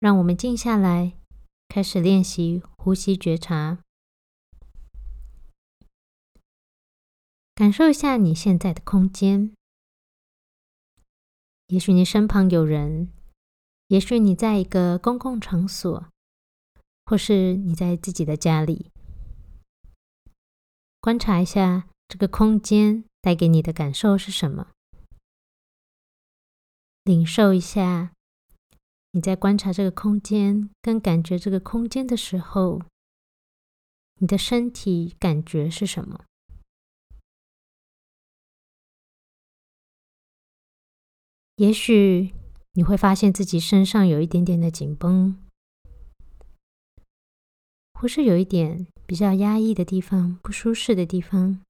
让我们静下来，开始练习呼吸觉察，感受一下你现在的空间。也许你身旁有人，也许你在一个公共场所，或是你在自己的家里，观察一下这个空间带给你的感受是什么，领受一下。你在观察这个空间跟感觉这个空间的时候，你的身体感觉是什么？也许你会发现自己身上有一点点的紧绷，或是有一点比较压抑的地方、不舒适的地方。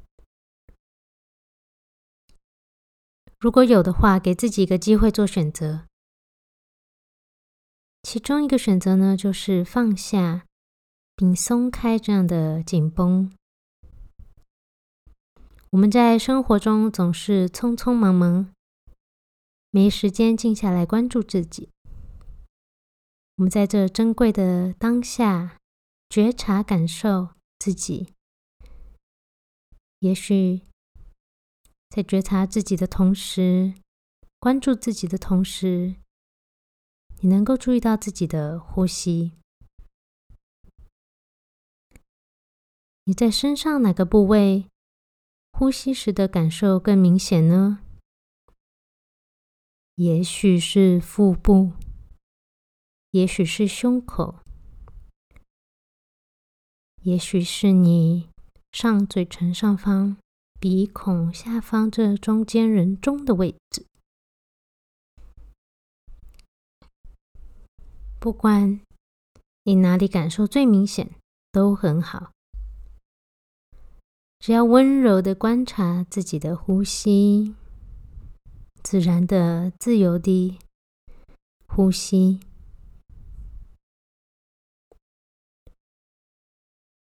如果有的话，给自己一个机会做选择。其中一个选择呢，就是放下并松开这样的紧绷。我们在生活中总是匆匆忙忙，没时间静下来关注自己。我们在这珍贵的当下，觉察、感受自己。也许在觉察自己的同时，关注自己的同时。你能够注意到自己的呼吸？你在身上哪个部位呼吸时的感受更明显呢？也许是腹部，也许是胸口，也许是你上嘴唇上方、鼻孔下方这中间人中的位置。不管你哪里感受最明显，都很好。只要温柔的观察自己的呼吸，自然的、自由的呼吸，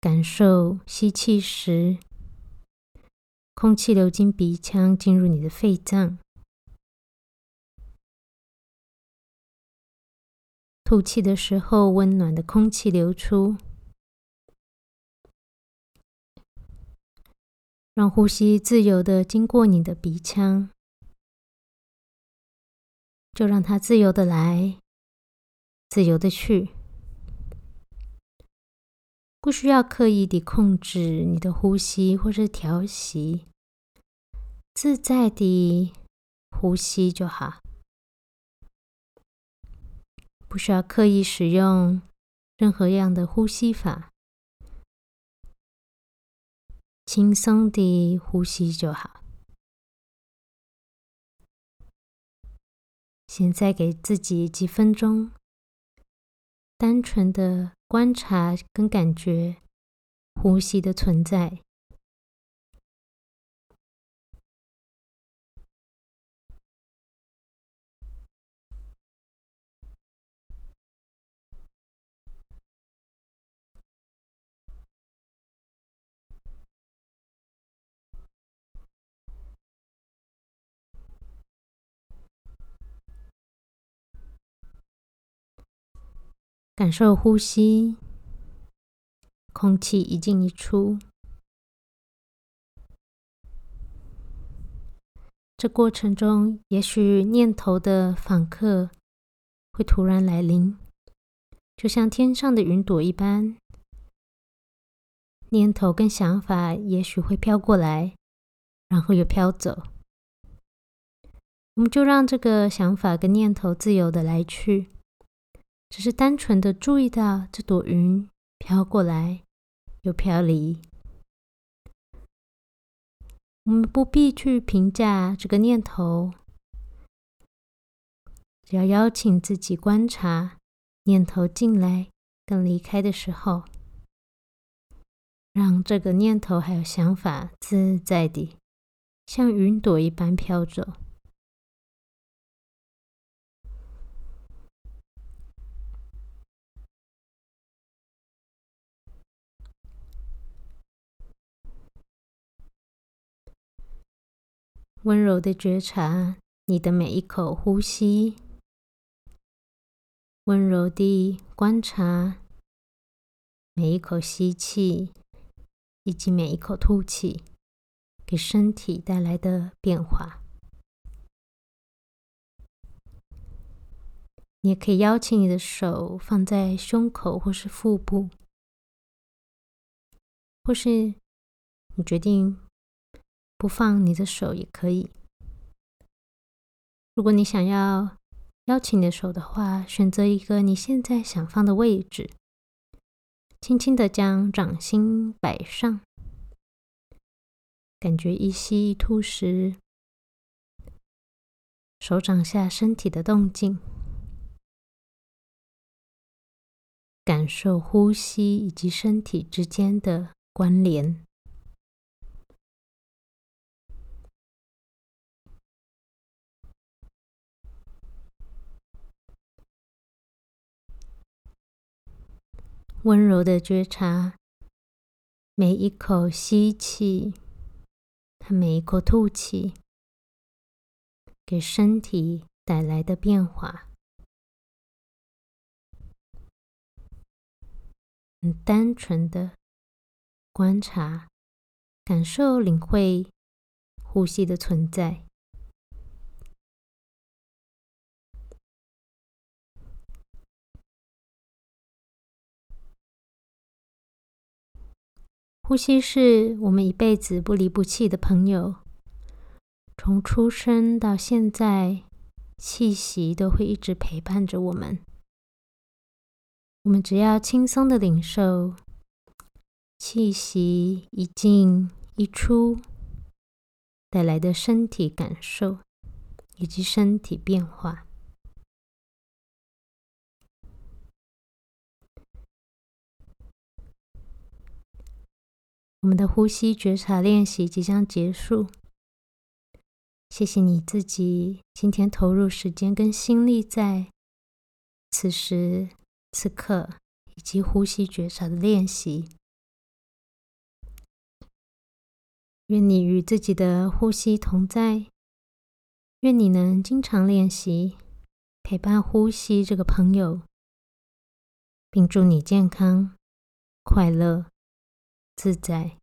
感受吸气时，空气流经鼻腔进入你的肺脏。吐气的时候，温暖的空气流出，让呼吸自由的经过你的鼻腔，就让它自由的来，自由的去，不需要刻意的控制你的呼吸或是调息，自在的呼吸就好。不需要刻意使用任何样的呼吸法，轻松的呼吸就好。现在给自己几分钟，单纯的观察跟感觉呼吸的存在。感受呼吸，空气一进一出。这过程中，也许念头的访客会突然来临，就像天上的云朵一般。念头跟想法也许会飘过来，然后又飘走。我们就让这个想法跟念头自由的来去。只是单纯的注意到这朵云飘过来又飘离，我们不必去评价这个念头，只要邀请自己观察念头进来跟离开的时候，让这个念头还有想法自在地像云朵一般飘走。温柔的觉察你的每一口呼吸，温柔地观察每一口吸气以及每一口吐气给身体带来的变化。你也可以邀请你的手放在胸口或是腹部，或是你决定不放你的手也可以。如果你想要邀请你的手的话，选择一个你现在想放的位置，轻轻的将掌心摆上，感觉一吸一吐时手掌下身体的动静。感受呼吸以及身体之间的关联。温柔的觉察每一口吸气和每一口吐气给身体带来的变化。很单纯的观察、感受、领会呼吸的存在。呼吸是我们一辈子不离不弃的朋友，从出生到现在，气息都会一直陪伴着我们。我们只要轻松的领受气息一进一出带来的身体感受以及身体变化。我们的呼吸觉察练习即将结束，谢谢你自己今天投入时间跟心力在此时。此刻，以及呼吸觉察的练习。愿你与自己的呼吸同在。愿你能经常练习，陪伴呼吸这个朋友，并祝你健康、快乐、自在。